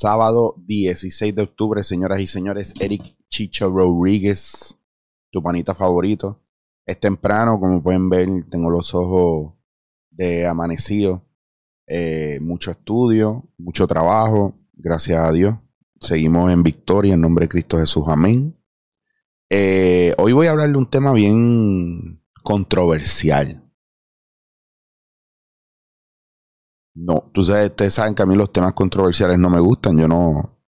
sábado 16 de octubre, señoras y señores. Eric Chicho Rodríguez, tu panita favorito. Es temprano, como pueden ver, tengo los ojos de amanecido. Eh, mucho estudio, mucho trabajo, gracias a Dios. Seguimos en victoria en nombre de Cristo Jesús. Amén. Eh, hoy voy a hablar de un tema bien controversial. No, tú sabes, ustedes saben que a mí los temas controversiales no me gustan. Yo no,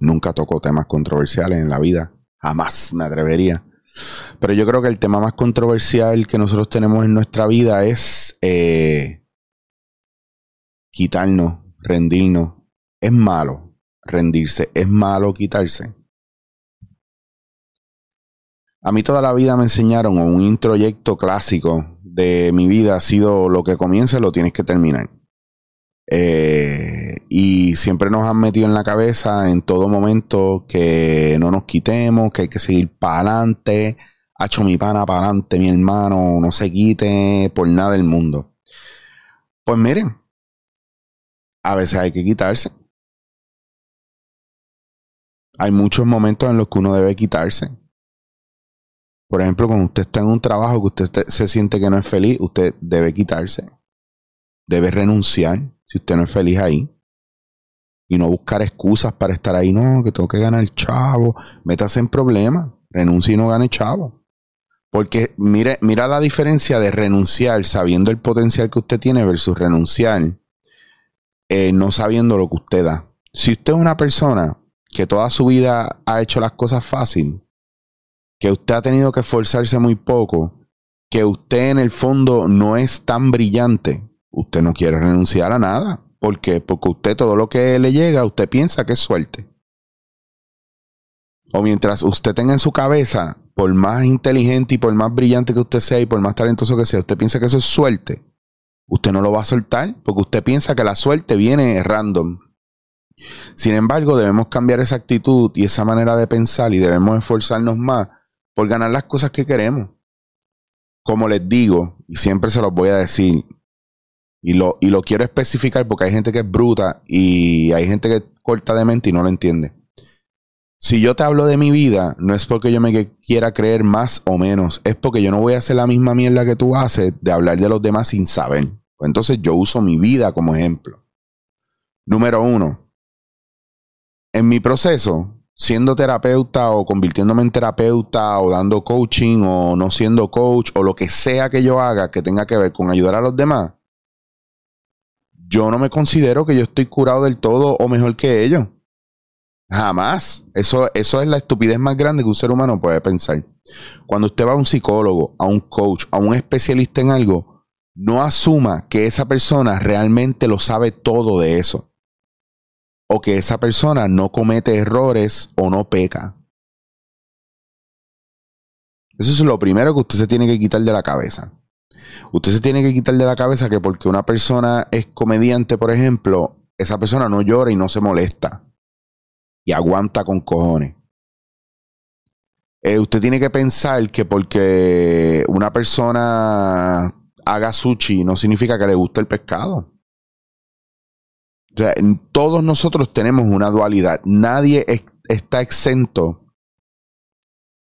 nunca toco temas controversiales en la vida. Jamás me atrevería. Pero yo creo que el tema más controversial que nosotros tenemos en nuestra vida es eh, quitarnos, rendirnos. Es malo rendirse, es malo quitarse. A mí toda la vida me enseñaron, un introyecto clásico de mi vida ha sido lo que comienza lo tienes que terminar. Eh, y siempre nos han metido en la cabeza en todo momento que no nos quitemos, que hay que seguir para adelante. Hacho mi pana para adelante, mi hermano, no se quite por nada del mundo. Pues miren, a veces hay que quitarse. Hay muchos momentos en los que uno debe quitarse. Por ejemplo, cuando usted está en un trabajo que usted se siente que no es feliz, usted debe quitarse. Debe renunciar si usted no es feliz ahí. Y no buscar excusas para estar ahí. No, que tengo que ganar chavo. Métase en problemas. Renuncie y no gane chavo. Porque mire, mira la diferencia de renunciar sabiendo el potencial que usted tiene versus renunciar eh, no sabiendo lo que usted da. Si usted es una persona que toda su vida ha hecho las cosas fácil, que usted ha tenido que esforzarse muy poco, que usted en el fondo no es tan brillante, usted no quiere renunciar a nada. ¿Por qué? Porque usted todo lo que le llega, usted piensa que es suerte. O mientras usted tenga en su cabeza, por más inteligente y por más brillante que usted sea y por más talentoso que sea, usted piensa que eso es suerte, usted no lo va a soltar porque usted piensa que la suerte viene random. Sin embargo, debemos cambiar esa actitud y esa manera de pensar y debemos esforzarnos más por ganar las cosas que queremos. Como les digo, y siempre se los voy a decir, y lo, y lo quiero especificar porque hay gente que es bruta y hay gente que corta de mente y no lo entiende. Si yo te hablo de mi vida, no es porque yo me quiera creer más o menos, es porque yo no voy a hacer la misma mierda que tú haces de hablar de los demás sin saber. Pues entonces yo uso mi vida como ejemplo. Número uno, en mi proceso, siendo terapeuta o convirtiéndome en terapeuta o dando coaching o no siendo coach o lo que sea que yo haga que tenga que ver con ayudar a los demás, yo no me considero que yo estoy curado del todo o mejor que ellos. Jamás. Eso, eso es la estupidez más grande que un ser humano puede pensar. Cuando usted va a un psicólogo, a un coach, a un especialista en algo, no asuma que esa persona realmente lo sabe todo de eso. O que esa persona no comete errores o no peca. Eso es lo primero que usted se tiene que quitar de la cabeza. Usted se tiene que quitar de la cabeza que porque una persona es comediante, por ejemplo, esa persona no llora y no se molesta. Y aguanta con cojones. Eh, usted tiene que pensar que porque una persona haga sushi no significa que le guste el pescado. O sea, todos nosotros tenemos una dualidad. Nadie está exento.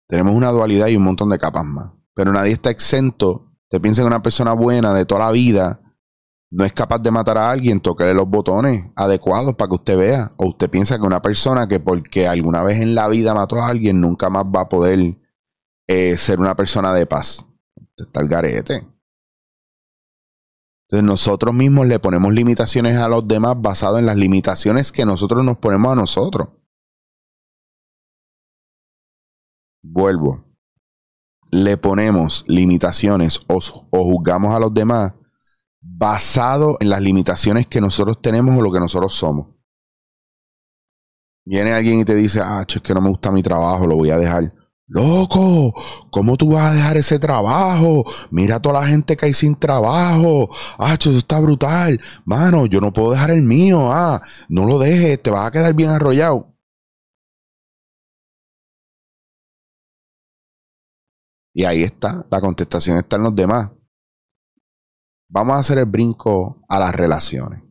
Tenemos una dualidad y un montón de capas más. Pero nadie está exento Usted piensa que una persona buena de toda la vida no es capaz de matar a alguien, toquele los botones adecuados para que usted vea. O usted piensa que una persona que porque alguna vez en la vida mató a alguien nunca más va a poder eh, ser una persona de paz. Usted está el garete. Entonces nosotros mismos le ponemos limitaciones a los demás basado en las limitaciones que nosotros nos ponemos a nosotros. Vuelvo le ponemos limitaciones o, juzgamos a los demás basado en las limitaciones que nosotros tenemos o lo que nosotros somos. Viene alguien y te dice, ah, es que no me gusta mi trabajo, lo voy a dejar. Loco, ¿cómo tú vas a dejar ese trabajo? Mira a toda la gente que hay sin trabajo. Ah, eso está brutal. Mano, yo no puedo dejar el mío. Ah, no lo dejes, te vas a quedar bien arrollado. Y ahí está, la contestación está en los demás. Vamos a hacer el brinco a las relaciones.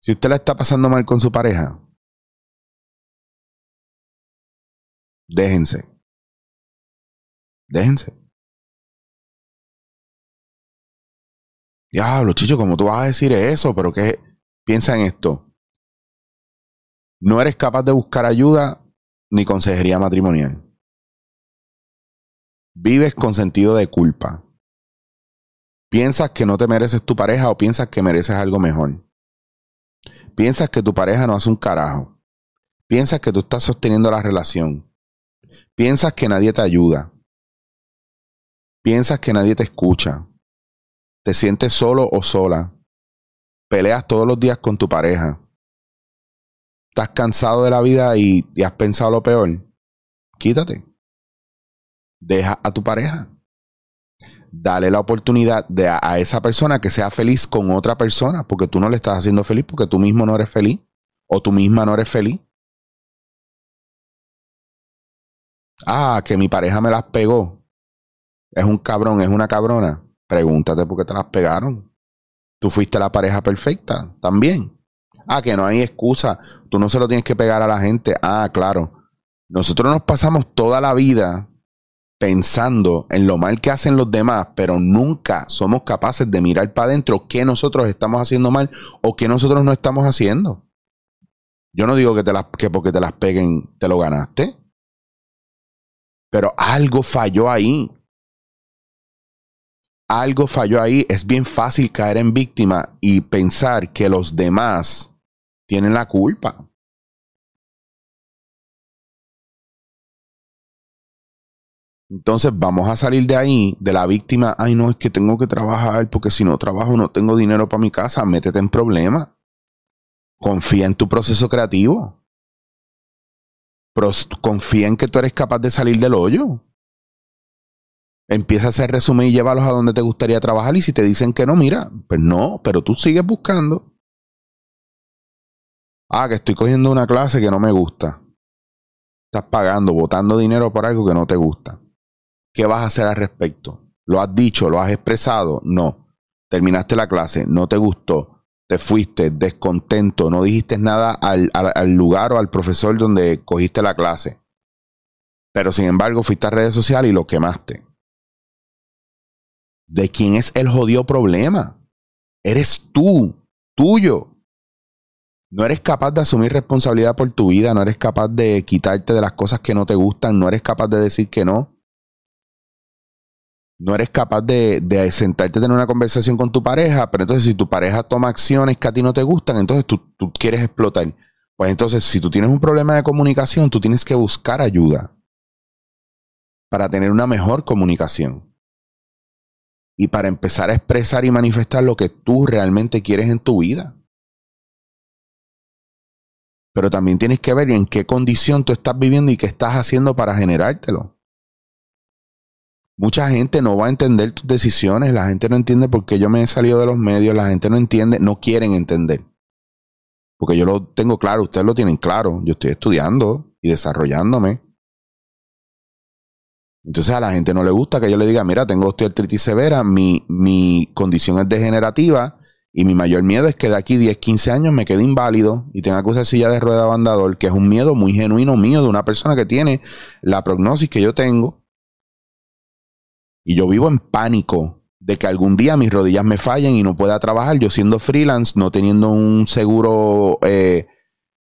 Si usted la está pasando mal con su pareja, déjense. Déjense. Diablo, chicho, ¿cómo tú vas a decir eso? Pero que piensa en esto. No eres capaz de buscar ayuda ni consejería matrimonial. Vives con sentido de culpa. Piensas que no te mereces tu pareja o piensas que mereces algo mejor. Piensas que tu pareja no hace un carajo. Piensas que tú estás sosteniendo la relación. Piensas que nadie te ayuda. Piensas que nadie te escucha. Te sientes solo o sola. Peleas todos los días con tu pareja. Estás cansado de la vida y, has pensado lo peor. Quítate. Deja a tu pareja dale la oportunidad de a, esa persona que sea feliz con otra persona, porque tú no le estás haciendo feliz, porque tú mismo no eres feliz, o tú misma no eres feliz. Ah, que mi pareja me las pegó. Es un cabrón, es una cabrona. Pregúntate por qué te las pegaron. Tú fuiste la pareja perfecta también. Ah, que no hay excusa. Tú no se lo tienes que pegar a la gente. Ah, claro. Nosotros nos pasamos toda la vida pensando en lo mal que hacen los demás, pero nunca somos capaces de mirar para adentro qué nosotros estamos haciendo mal o qué nosotros no estamos haciendo. Yo no digo que, te las, que porque te las peguen te lo ganaste, pero algo falló ahí. Algo falló ahí. Es bien fácil caer en víctima y pensar que los demás tienen la culpa. Entonces vamos a salir de ahí, de la víctima, ay no, es que tengo que trabajar porque si no trabajo no tengo dinero para mi casa, métete en problemas. Confía en tu proceso creativo. confía en que tú eres capaz de salir del hoyo. Empieza a hacer resumen y llévalos a donde te gustaría trabajar y si te dicen que no, mira, pues no, pero tú sigues buscando. Ah, que estoy cogiendo una clase que no me gusta. Estás pagando, botando dinero por algo que no te gusta. ¿Qué vas a hacer al respecto? ¿Lo has dicho? ¿Lo has expresado? No. Terminaste la clase, no te gustó, te fuiste descontento, no dijiste nada al, lugar o al profesor donde cogiste la clase. Pero sin embargo fuiste a redes sociales y lo quemaste. ¿De quién es el jodido problema? Eres tú, tuyo. No eres capaz de asumir responsabilidad por tu vida, no eres capaz de quitarte de las cosas que no te gustan, no eres capaz de decir que no no eres capaz de, sentarte a tener una conversación con tu pareja, pero entonces si tu pareja toma acciones que a ti no te gustan, entonces tú, tú quieres explotar. Pues entonces, si tú tienes un problema de comunicación, tú tienes que buscar ayuda para tener una mejor comunicación. Y para empezar a expresar y manifestar lo que tú realmente quieres en tu vida. Pero también tienes que ver en qué condición tú estás viviendo y qué estás haciendo para generártelo. Mucha gente no va a entender tus decisiones, la gente no entiende por qué yo me he salido de los medios, la gente no entiende, no quieren entender. Porque yo lo tengo claro, ustedes lo tienen claro, yo estoy estudiando y desarrollándome. Entonces a la gente no le gusta que yo le diga, mira, tengo osteoartritis severa, mi, mi condición es degenerativa y mi mayor miedo es que de aquí 10, 15 años me quede inválido y tenga que usar silla de rueda bandador, que es un miedo muy genuino mío de una persona que tiene la prognosis que yo tengo y yo vivo en pánico de que algún día mis rodillas me fallen y no pueda trabajar, yo siendo freelance, no teniendo un seguro eh,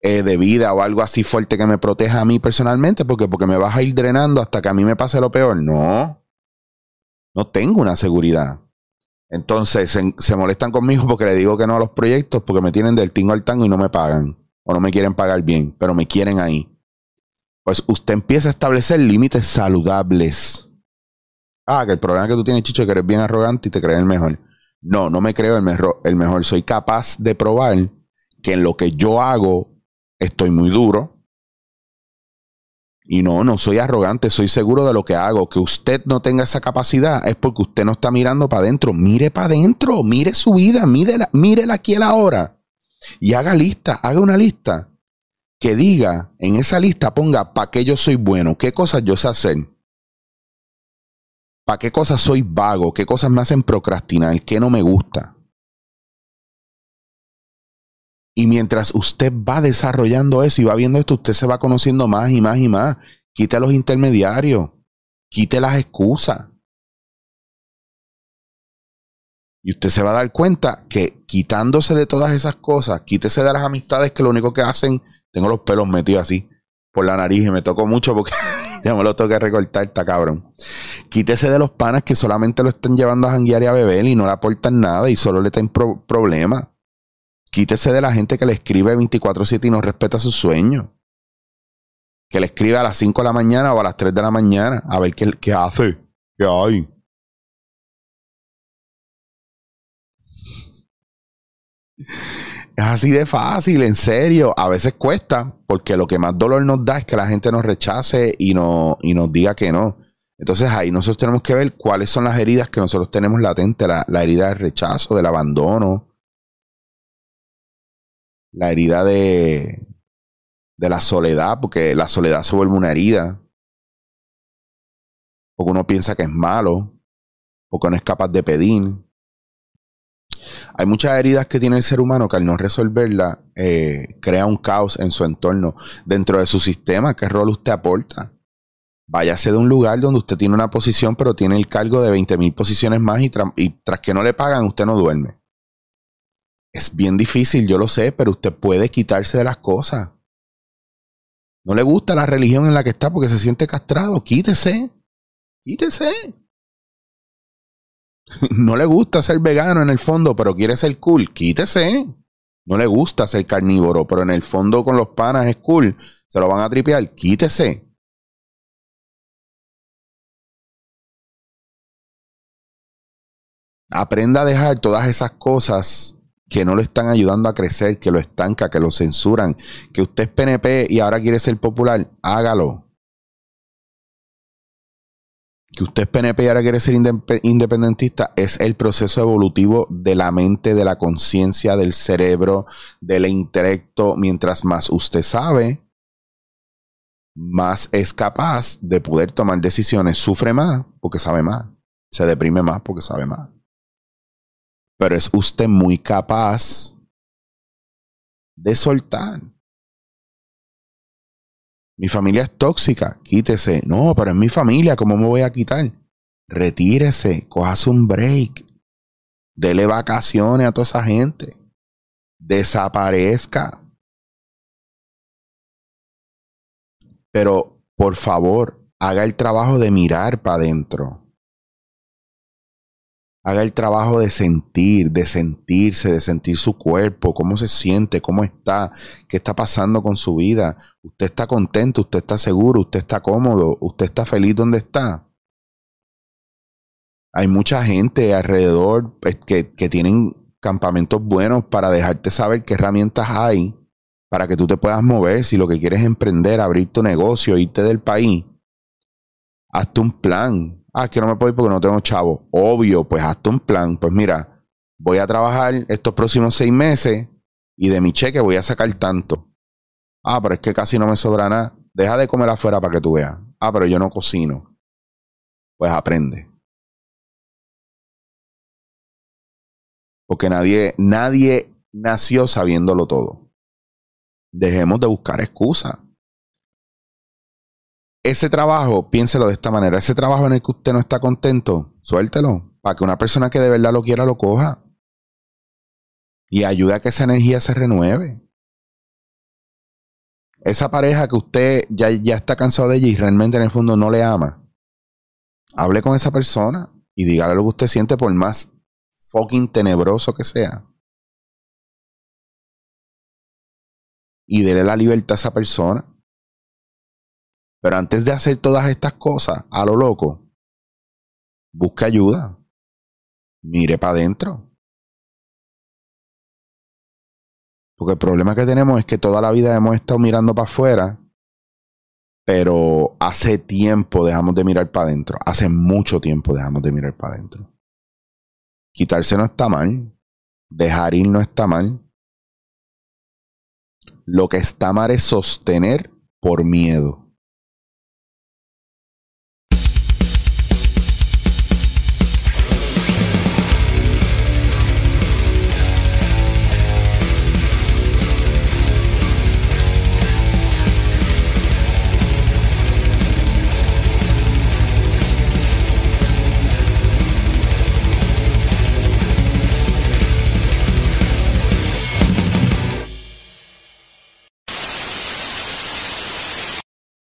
eh, de vida o algo así fuerte que me proteja a mí personalmente, porque, porque me vas a ir drenando hasta que a mí me pase lo peor. No, no tengo una seguridad. Entonces se, se, molestan conmigo porque le digo que no a los proyectos, porque me tienen del tingo al tango y no me pagan, o no me quieren pagar bien, pero me quieren ahí. Pues usted empieza a establecer límites saludables Ah, que el problema que tú tienes, Chicho, es que eres bien arrogante y te crees el mejor. No, no me creo el mejor, el mejor. Soy capaz de probar que en lo que yo hago estoy muy duro. Y no, no soy arrogante, soy seguro de lo que hago. Que usted no tenga esa capacidad es porque usted no está mirando para adentro. Mire para adentro, mire su vida, mírela, mírela aquí a la hora. Y haga lista, haga una lista. Que diga, en esa lista ponga para qué yo soy bueno, qué cosas yo sé hacer ¿Para qué cosas soy vago? ¿Qué cosas me hacen procrastinar? ¿Qué no me gusta? Y mientras usted va desarrollando eso y va viendo esto, usted se va conociendo más y más y más. Quite los intermediarios. Quite las excusas. Y usted se va a dar cuenta que quitándose de todas esas cosas, quítese de las amistades que lo único que hacen, tengo los pelos metidos así por la nariz y me tocó mucho porque ya me lo tengo que recortar, está cabrón. Quítese de los panas que solamente lo están llevando a janguear y a beber y no le aportan nada y solo le traen problemas. Quítese de la gente que le escribe 24-7 y no respeta sus sueños. Que le escribe a las 5 de la mañana o a las 3 de la mañana a ver qué, qué hace, qué hay. Es así de fácil, en serio. A veces cuesta, porque lo que más dolor nos da es que la gente nos rechace y, no, y nos diga que no. Entonces ahí nosotros tenemos que ver cuáles son las heridas que nosotros tenemos latentes. La, la herida del rechazo, del abandono. La herida de, de la soledad, porque la soledad se vuelve una herida. Porque uno piensa que es malo, porque no es capaz de pedir, hay muchas heridas que tiene el ser humano que al no resolverla eh, crea un caos en su entorno. Dentro de su sistema, ¿qué rol usted aporta? Váyase de un lugar donde usted tiene una posición, pero tiene el cargo de 20 mil posiciones más y, y tras que no le pagan, usted no duerme. Es bien difícil, yo lo sé, pero usted puede quitarse de las cosas. No le gusta la religión en la que está porque se siente castrado. Quítese. Quítese. no le gusta ser vegano en el fondo, pero quiere ser cool, quítese. No le gusta ser carnívoro, pero en el fondo con los panas es cool. Se lo van a tripear, quítese. Aprenda a dejar todas esas cosas que no lo están ayudando a crecer, que lo estanca, que lo censuran, que usted es PNP y ahora quiere ser popular, hágalo que usted es PNP y ahora quiere ser independentista es el proceso evolutivo de la mente, de la conciencia, del cerebro, del intelecto. Mientras más usted sabe, más es capaz de poder tomar decisiones. Sufre más porque sabe más. Se deprime más porque sabe más. Pero es usted muy capaz de soltar. Mi familia es tóxica, quítese. No, pero es mi familia, ¿cómo me voy a quitar? Retírese, cojase un break. Dele vacaciones a toda esa gente. Desaparezca. Pero, por favor, haga el trabajo de mirar para adentro haga el trabajo de sentir, de sentirse, de sentir su cuerpo, cómo se siente, cómo está, qué está pasando con su vida. Usted está contento, usted está seguro, usted está cómodo, usted está feliz donde está. Hay mucha gente alrededor pues, que, que tienen campamentos buenos para dejarte saber qué herramientas hay para que tú te puedas mover. Si lo que quieres es emprender, abrir tu negocio, irte del país, hazte un plan, Ah, que no me puedo ir porque no tengo chavo. Obvio, pues hazte un plan. Pues mira, voy a trabajar estos próximos seis meses y de mi cheque voy a sacar tanto. Ah, pero es que casi no me sobra nada. Deja de comer afuera para que tú veas. Ah, pero yo no cocino. Pues aprende. Porque nadie, nadie nació sabiéndolo todo. Dejemos de buscar excusas ese trabajo, piénselo de esta manera, ese trabajo en el que usted no está contento, suéltelo, para que una persona que de verdad lo quiera lo coja. Y ayude a que esa energía se renueve. Esa pareja que usted ya, ya está cansado de ella y realmente en el fondo no le ama, hable con esa persona y dígale lo que usted siente por más fucking tenebroso que sea. Y dele la libertad a esa persona. Pero antes de hacer todas estas cosas a lo loco, busque ayuda. Mire para adentro. Porque el problema que tenemos es que toda la vida hemos estado mirando para afuera, pero hace tiempo dejamos de mirar para adentro. Hace mucho tiempo dejamos de mirar para adentro. Quitarse no está mal. Dejar ir no está mal. Lo que está mal es sostener por miedo.